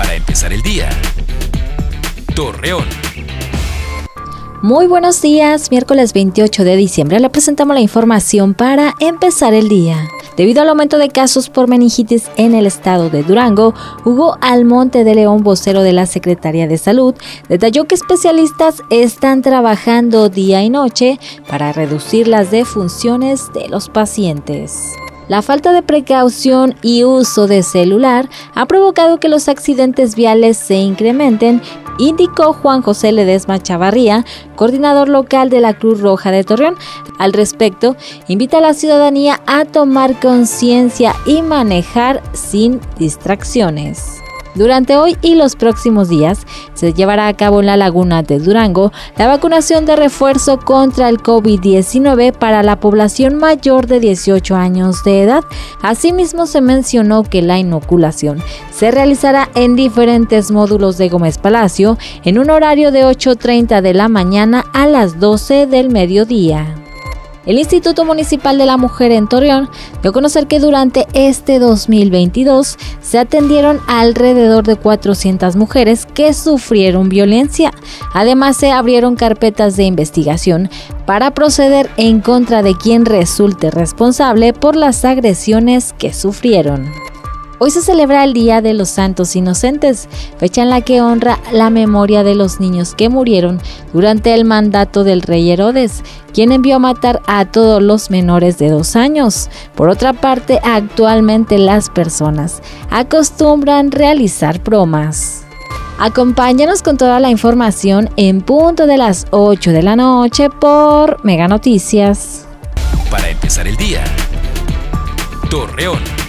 Para empezar el día. Torreón. Muy buenos días, miércoles 28 de diciembre le presentamos la información para empezar el día. Debido al aumento de casos por meningitis en el estado de Durango, Hugo Almonte de León, vocero de la Secretaría de Salud, detalló que especialistas están trabajando día y noche para reducir las defunciones de los pacientes. La falta de precaución y uso de celular ha provocado que los accidentes viales se incrementen, indicó Juan José Ledesma Chavarría, coordinador local de la Cruz Roja de Torreón. Al respecto, invita a la ciudadanía a tomar conciencia y manejar sin distracciones. Durante hoy y los próximos días se llevará a cabo en la laguna de Durango la vacunación de refuerzo contra el COVID-19 para la población mayor de 18 años de edad. Asimismo se mencionó que la inoculación se realizará en diferentes módulos de Gómez Palacio en un horario de 8.30 de la mañana a las 12 del mediodía. El Instituto Municipal de la Mujer en Torreón dio a conocer que durante este 2022 se atendieron alrededor de 400 mujeres que sufrieron violencia. Además, se abrieron carpetas de investigación para proceder en contra de quien resulte responsable por las agresiones que sufrieron. Hoy se celebra el Día de los Santos Inocentes, fecha en la que honra la memoria de los niños que murieron durante el mandato del rey Herodes, quien envió a matar a todos los menores de dos años. Por otra parte, actualmente las personas acostumbran realizar bromas. Acompáñanos con toda la información en punto de las 8 de la noche por Mega Noticias. Para empezar el día. Torreón.